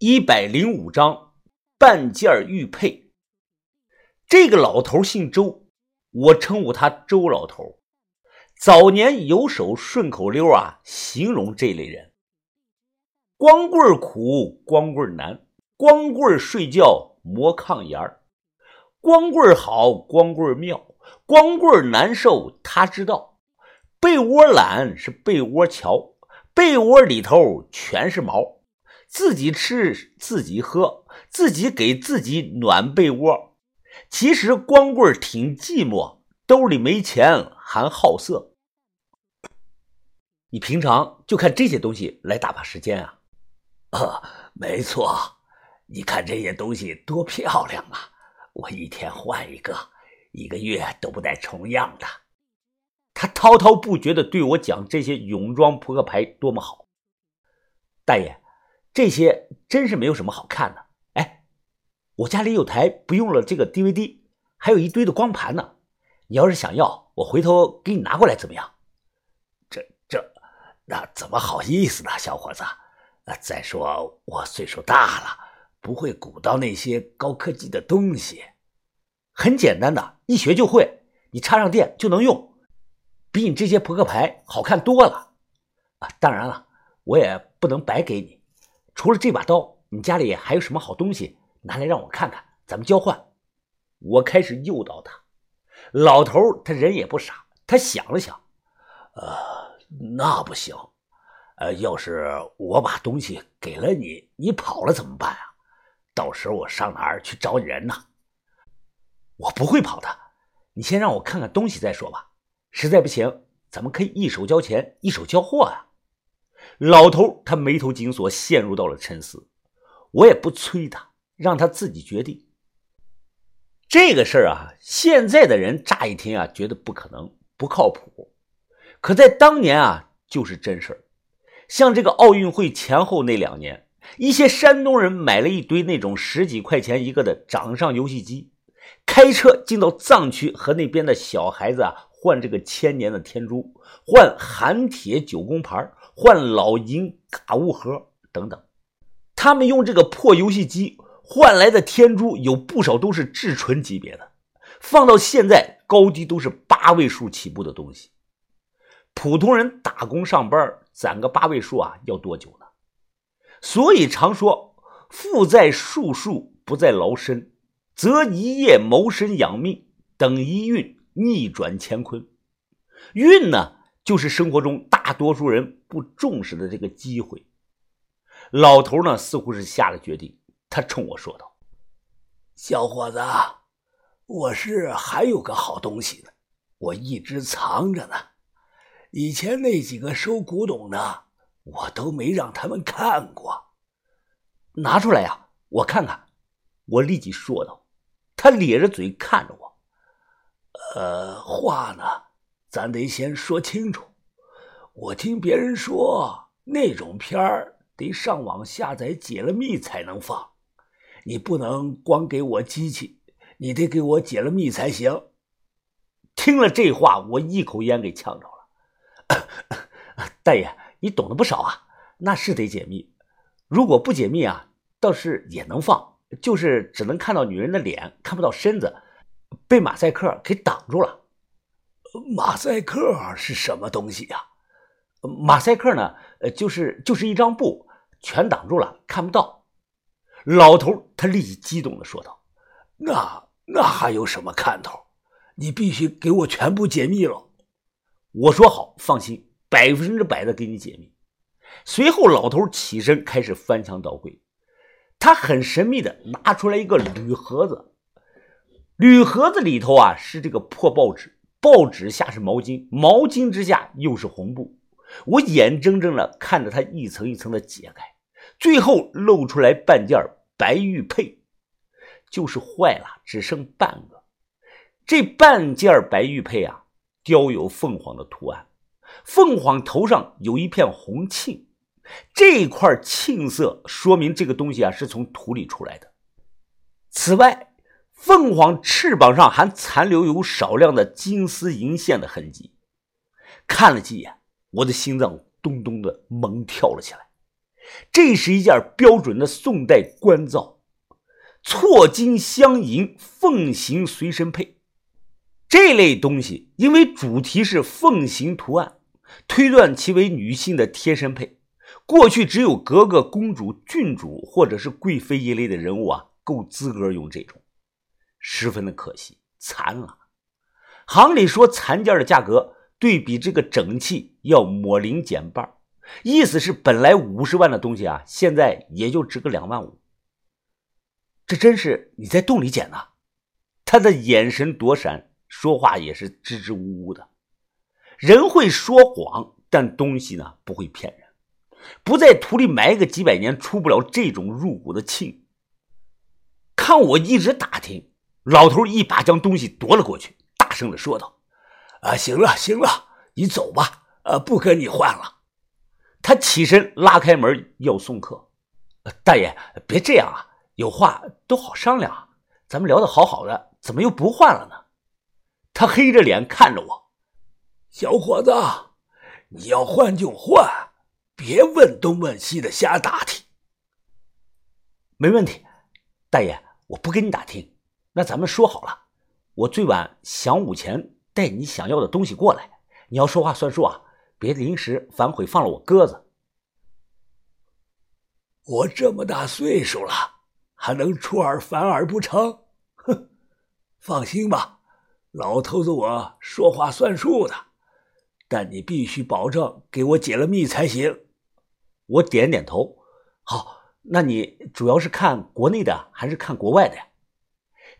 一百零五章半件玉佩。这个老头姓周，我称呼他周老头。早年有首顺口溜啊，形容这类人：光棍苦，光棍难，光棍睡觉磨炕沿光棍好，光棍妙，光棍难受他知道。被窝懒是被窝瞧，被窝里头全是毛。自己吃，自己喝，自己给自己暖被窝。其实光棍挺寂寞，兜里没钱还好色。你平常就看这些东西来打发时间啊？啊，没错。你看这些东西多漂亮啊！我一天换一个，一个月都不带重样的。他滔滔不绝的对我讲这些泳装扑克牌多么好，大爷。这些真是没有什么好看的。哎，我家里有台不用了这个 DVD，还有一堆的光盘呢。你要是想要，我回头给你拿过来，怎么样？这这，那怎么好意思呢，小伙子？再说我岁数大了，不会鼓捣那些高科技的东西。很简单的，一学就会，你插上电就能用，比你这些扑克牌好看多了。啊，当然了，我也不能白给你。除了这把刀，你家里还有什么好东西？拿来让我看看，咱们交换。我开始诱导他。老头他人也不傻，他想了想，呃，那不行。呃，要是我把东西给了你，你跑了怎么办啊？到时候我上哪儿去找你人呢？我不会跑的。你先让我看看东西再说吧。实在不行，咱们可以一手交钱，一手交货啊。老头他眉头紧锁，陷入到了沉思。我也不催他，让他自己决定。这个事儿啊，现在的人乍一听啊，觉得不可能、不靠谱。可在当年啊，就是真事儿。像这个奥运会前后那两年，一些山东人买了一堆那种十几块钱一个的掌上游戏机，开车进到藏区和那边的小孩子啊换这个千年的天珠，换含铁九宫牌。换老银嘎物盒等等，他们用这个破游戏机换来的天珠有不少都是至纯级别的，放到现在高低都是八位数起步的东西。普通人打工上班攒个八位数啊，要多久呢？所以常说“富在术数，不在劳身”，则一夜谋生养命，等一运逆转乾坤。运呢？就是生活中大多数人不重视的这个机会。老头呢，似乎是下了决定，他冲我说道：“小伙子，我是还有个好东西呢，我一直藏着呢。以前那几个收古董的，我都没让他们看过。拿出来呀，我看看。”我立即说道。他咧着嘴看着我：“呃，话呢？”咱得先说清楚，我听别人说那种片儿得上网下载解了密才能放，你不能光给我机器，你得给我解了密才行。听了这话，我一口烟给呛着了。大爷，你懂得不少啊，那是得解密，如果不解密啊，倒是也能放，就是只能看到女人的脸，看不到身子，被马赛克给挡住了。马赛克是什么东西呀？马赛克呢？呃，就是就是一张布，全挡住了，看不到。老头他立即激动的说道：“那那还有什么看头？你必须给我全部解密了。”我说好，放心，百分之百的给你解密。随后，老头起身开始翻箱倒柜，他很神秘的拿出来一个铝盒子，铝盒子里头啊是这个破报纸。报纸下是毛巾，毛巾之下又是红布。我眼睁睁的看着它一层一层的解开，最后露出来半件白玉佩，就是坏了，只剩半个。这半件白玉佩啊，雕有凤凰的图案，凤凰头上有一片红沁，这块沁色说明这个东西啊是从土里出来的。此外，凤凰翅膀上还残留有少量的金丝银线的痕迹，看了几眼，我的心脏咚咚的猛跳了起来。这是一件标准的宋代官造，错金镶银，凤形随身配。这类东西因为主题是凤形图案，推断其为女性的贴身配。过去只有格格、公主、郡主或者是贵妃一类的人物啊，够资格用这种，十分的可惜，残了。行里说残件的价格对比这个整器要抹零减半，意思是本来五十万的东西啊，现在也就值个两万五。这真是你在洞里捡的？他的眼神躲闪，说话也是支支吾吾的。人会说谎，但东西呢不会骗人。不在土里埋个几百年，出不了这种入骨的磬。看我一直打听，老头一把将东西夺了过去。大声的说道：“啊，行了行了，你走吧，呃，不跟你换了。”他起身拉开门要送客。大爷，别这样啊，有话都好商量。咱们聊得好好的，怎么又不换了呢？他黑着脸看着我：“小伙子，你要换就换，别问东问西的瞎打听。”没问题，大爷，我不跟你打听。那咱们说好了。我最晚晌午前带你想要的东西过来，你要说话算数啊！别临时反悔，放了我鸽子。我这么大岁数了，还能出尔反尔不成？哼！放心吧，老头子我说话算数的，但你必须保证给我解了密才行。我点点头。好，那你主要是看国内的还是看国外的呀？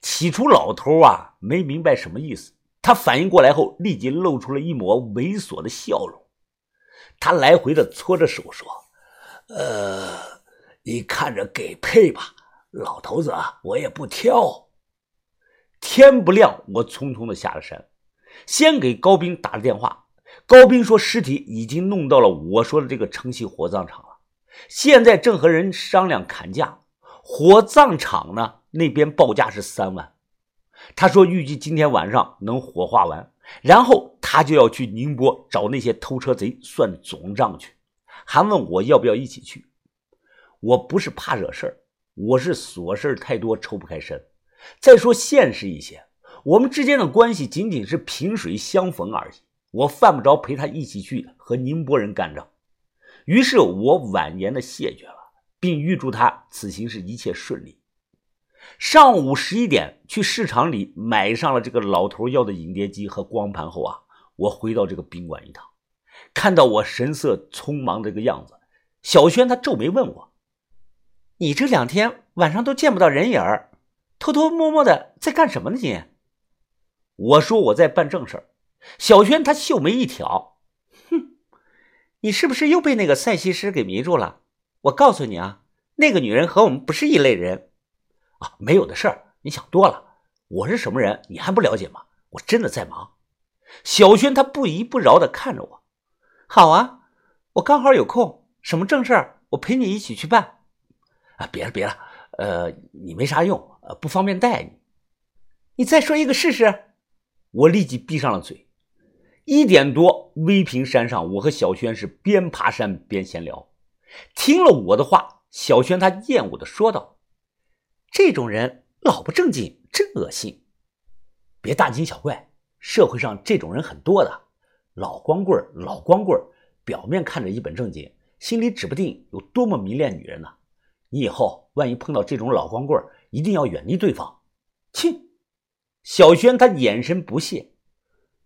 起初，老头啊没明白什么意思。他反应过来后，立即露出了一抹猥琐的笑容。他来回的搓着手说：“呃，你看着给配吧，老头子，我也不挑。”天不亮，我匆匆的下了山，先给高斌打了电话。高斌说尸体已经弄到了我说的这个城西火葬场了，现在正和人商量砍价。火葬场呢？那边报价是三万，他说预计今天晚上能火化完，然后他就要去宁波找那些偷车贼算总账去，还问我要不要一起去。我不是怕惹事儿，我是琐事太多抽不开身。再说现实一些，我们之间的关系仅仅是萍水相逢而已，我犯不着陪他一起去和宁波人干仗。于是我婉言的谢绝了，并预祝他此行是一切顺利。上午十一点去市场里买上了这个老头要的影碟机和光盘后啊，我回到这个宾馆一趟，看到我神色匆忙这个样子，小轩他皱眉问我：“你这两天晚上都见不到人影，偷偷摸摸的在干什么呢？你？”我说我在办正事。小轩他秀眉一挑：“哼，你是不是又被那个赛西施给迷住了？我告诉你啊，那个女人和我们不是一类人。”啊，没有的事儿，你想多了。我是什么人，你还不了解吗？我真的在忙。小轩他不依不饶的看着我。好啊，我刚好有空，什么正事儿，我陪你一起去办。啊，别了别了，呃，你没啥用，呃，不方便带你。你再说一个试试。我立即闭上了嘴。一点多，威平山上，我和小轩是边爬山边闲聊。听了我的话，小轩他厌恶的说道。这种人老不正经，真恶心！别大惊小怪，社会上这种人很多的。老光棍老光棍表面看着一本正经，心里指不定有多么迷恋女人呢。你以后万一碰到这种老光棍一定要远离对方。切！小轩他眼神不屑。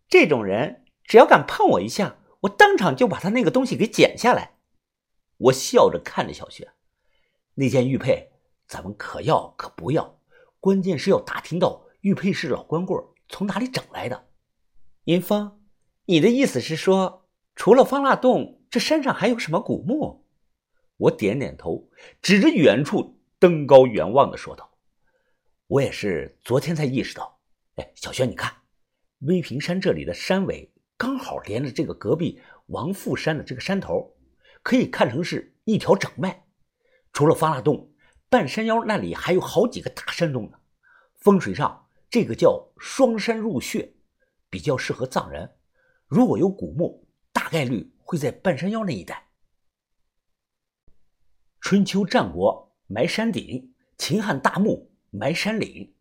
这种人只要敢碰我一下，我当场就把他那个东西给剪下来。我笑着看着小轩，那件玉佩。咱们可要可不要，关键是要打听到玉佩是老光棍从哪里整来的。银峰，你的意思是说，除了方腊洞，这山上还有什么古墓？我点点头，指着远处登高远望的说道：“我也是昨天才意识到。哎，小轩，你看，威平山这里的山尾刚好连着这个隔壁王富山的这个山头，可以看成是一条整脉。除了方腊洞。”半山腰那里还有好几个大山洞呢，风水上这个叫双山入穴，比较适合葬人。如果有古墓，大概率会在半山腰那一带。春秋战国埋山顶，秦汉大墓埋山岭，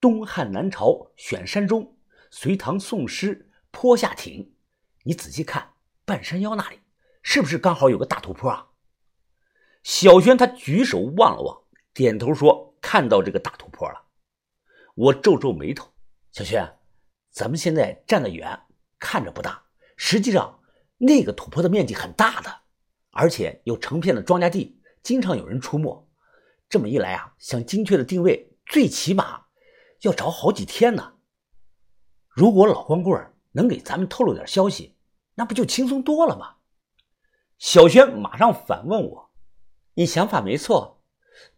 东汉南朝选山中，隋唐宋诗坡下亭。你仔细看，半山腰那里是不是刚好有个大土坡啊？小轩他举手望了望，点头说：“看到这个大土坡了。”我皱皱眉头：“小轩，咱们现在站得远，看着不大，实际上那个土坡的面积很大的，而且有成片的庄稼地，经常有人出没。这么一来啊，想精确的定位，最起码要找好几天呢。如果老光棍能给咱们透露点消息，那不就轻松多了吗？”小轩马上反问我。你想法没错，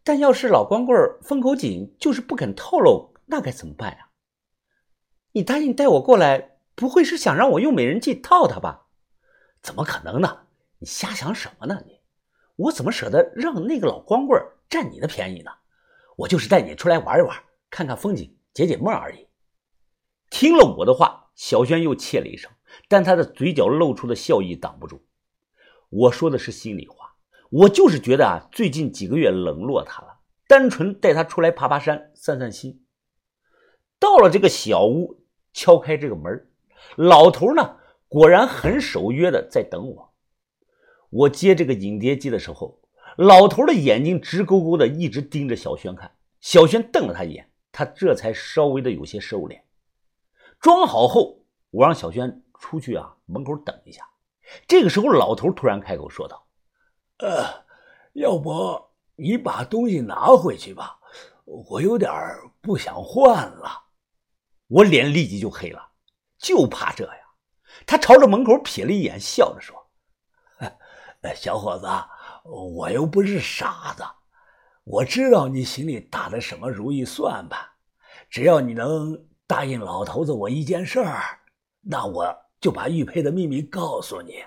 但要是老光棍封口紧，就是不肯透露，那该怎么办呀？你答应带我过来，不会是想让我用美人计套他吧？怎么可能呢？你瞎想什么呢？你，我怎么舍得让那个老光棍占你的便宜呢？我就是带你出来玩一玩，看看风景，解解闷而已。听了我的话，小轩又切了一声，但他的嘴角露出的笑意挡不住。我说的是心里话。我就是觉得啊，最近几个月冷落他了，单纯带他出来爬爬山、散散心。到了这个小屋，敲开这个门，老头呢，果然很守约的在等我。我接这个影碟机的时候，老头的眼睛直勾勾的一直盯着小轩看。小轩瞪了他一眼，他这才稍微的有些收敛。装好后，我让小轩出去啊，门口等一下。这个时候，老头突然开口说道。呃，要不你把东西拿回去吧，我有点不想换了。我脸立即就黑了，就怕这呀。他朝着门口瞥了一眼，笑着说：“小伙子，我又不是傻子，我知道你心里打的什么如意算盘。只要你能答应老头子我一件事儿，那我就把玉佩的秘密告诉你。”